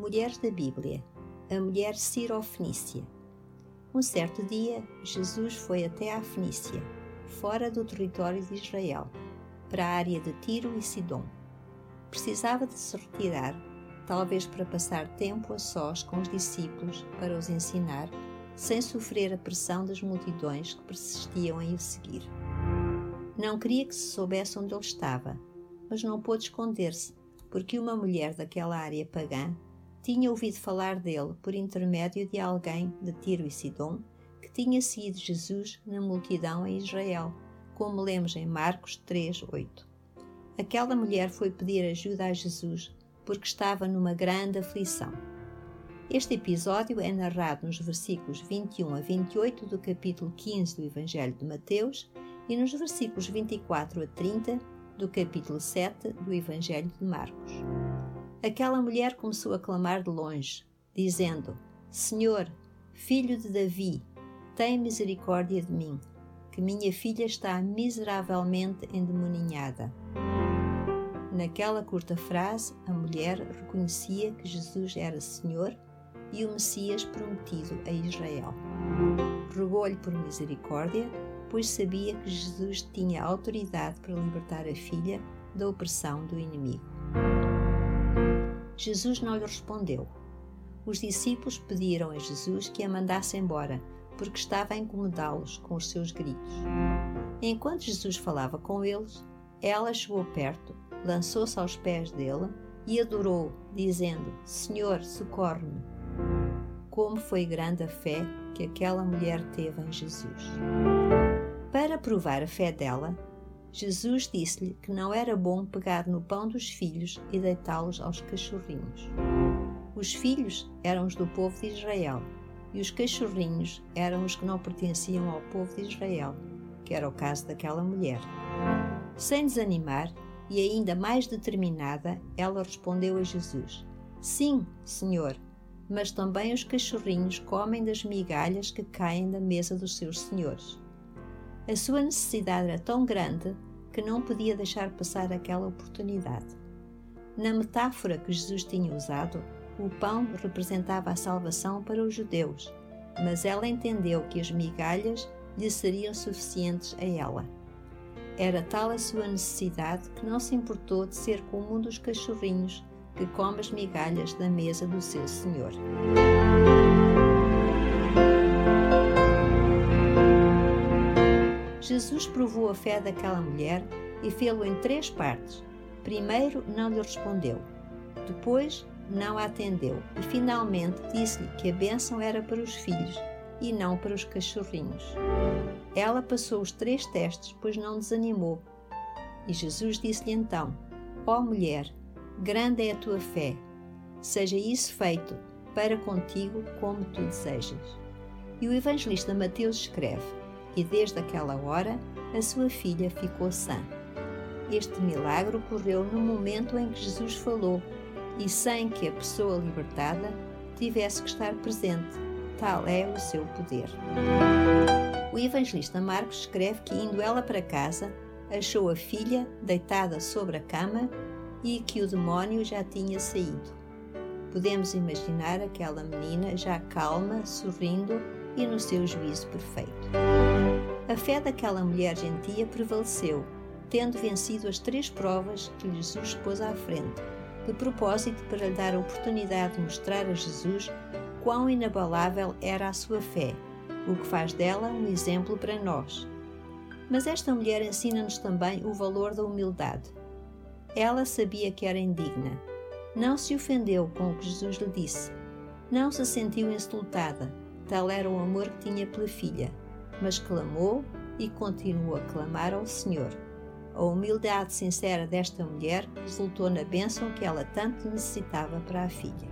Mulheres da Bíblia. A mulher Cirofenícia. Um certo dia, Jesus foi até à Fenícia, fora do território de Israel, para a área de Tiro e Sidom. Precisava de se retirar, talvez para passar tempo a sós com os discípulos para os ensinar, sem sofrer a pressão das multidões que persistiam em o seguir. Não queria que se soubesse onde ele estava, mas não pôde esconder-se, porque uma mulher daquela área pagã tinha ouvido falar dele por intermédio de alguém de Tiro e Sidom que tinha seguido Jesus na multidão em Israel, como lemos em Marcos 3, 8. Aquela mulher foi pedir ajuda a Jesus porque estava numa grande aflição. Este episódio é narrado nos versículos 21 a 28 do capítulo 15 do Evangelho de Mateus e nos versículos 24 a 30 do capítulo 7 do Evangelho de Marcos. Aquela mulher começou a clamar de longe, dizendo: Senhor, filho de Davi, tem misericórdia de mim, que minha filha está miseravelmente endemoninhada. Naquela curta frase, a mulher reconhecia que Jesus era Senhor e o Messias prometido a Israel. Rogou-lhe por misericórdia, pois sabia que Jesus tinha autoridade para libertar a filha da opressão do inimigo. Jesus não lhe respondeu. Os discípulos pediram a Jesus que a mandasse embora, porque estava a incomodá-los com os seus gritos. Enquanto Jesus falava com eles, ela chegou perto, lançou-se aos pés dele e adorou, dizendo: Senhor, socorre-me. Como foi grande a fé que aquela mulher teve em Jesus. Para provar a fé dela, Jesus disse-lhe que não era bom pegar no pão dos filhos e deitá-los aos cachorrinhos. Os filhos eram os do povo de Israel e os cachorrinhos eram os que não pertenciam ao povo de Israel, que era o caso daquela mulher. Sem desanimar e ainda mais determinada, ela respondeu a Jesus: Sim, Senhor, mas também os cachorrinhos comem das migalhas que caem da mesa dos seus senhores. A sua necessidade era tão grande que não podia deixar passar aquela oportunidade. Na metáfora que Jesus tinha usado, o pão representava a salvação para os judeus, mas ela entendeu que as migalhas lhe seriam suficientes a ela. Era tal a sua necessidade que não se importou de ser como um dos cachorrinhos que come as migalhas da mesa do seu senhor. Jesus provou a fé daquela mulher e fê-lo em três partes. Primeiro, não lhe respondeu. Depois, não a atendeu. E finalmente disse-lhe que a bênção era para os filhos e não para os cachorrinhos. Ela passou os três testes, pois não desanimou. E Jesus disse-lhe então: Ó oh mulher, grande é a tua fé. Seja isso feito para contigo como tu desejas. E o evangelista Mateus escreve: e desde aquela hora a sua filha ficou sã. Este milagre ocorreu no momento em que Jesus falou e sem que a pessoa libertada tivesse que estar presente. Tal é o seu poder. O evangelista Marcos escreve que, indo ela para casa, achou a filha deitada sobre a cama e que o demónio já tinha saído. Podemos imaginar aquela menina já calma, sorrindo e no seu juízo perfeito. A fé daquela mulher gentia prevaleceu, tendo vencido as três provas que Jesus pôs à frente, de propósito para lhe dar a oportunidade de mostrar a Jesus quão inabalável era a sua fé, o que faz dela um exemplo para nós. Mas esta mulher ensina-nos também o valor da humildade. Ela sabia que era indigna. Não se ofendeu com o que Jesus lhe disse. Não se sentiu insultada, tal era o amor que tinha pela filha, mas clamou e continuou a clamar ao Senhor. A A humildade sincera desta mulher resultou na bênção que ela tanto necessitava para a filha.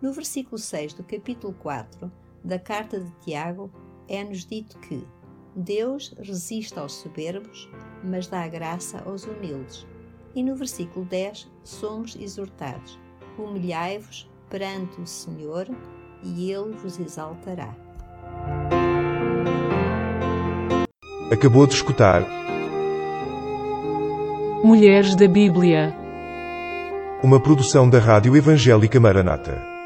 No versículo 6 do capítulo 4 da carta de Tiago, é-nos dito que Deus resiste aos soberbos, mas dá graça aos humildes. E no versículo 10 somos exortados: Humilhai-vos perante o Senhor, e Ele vos exaltará. Acabou de escutar Mulheres da Bíblia. uma produção da Rádio Evangélica Maranata.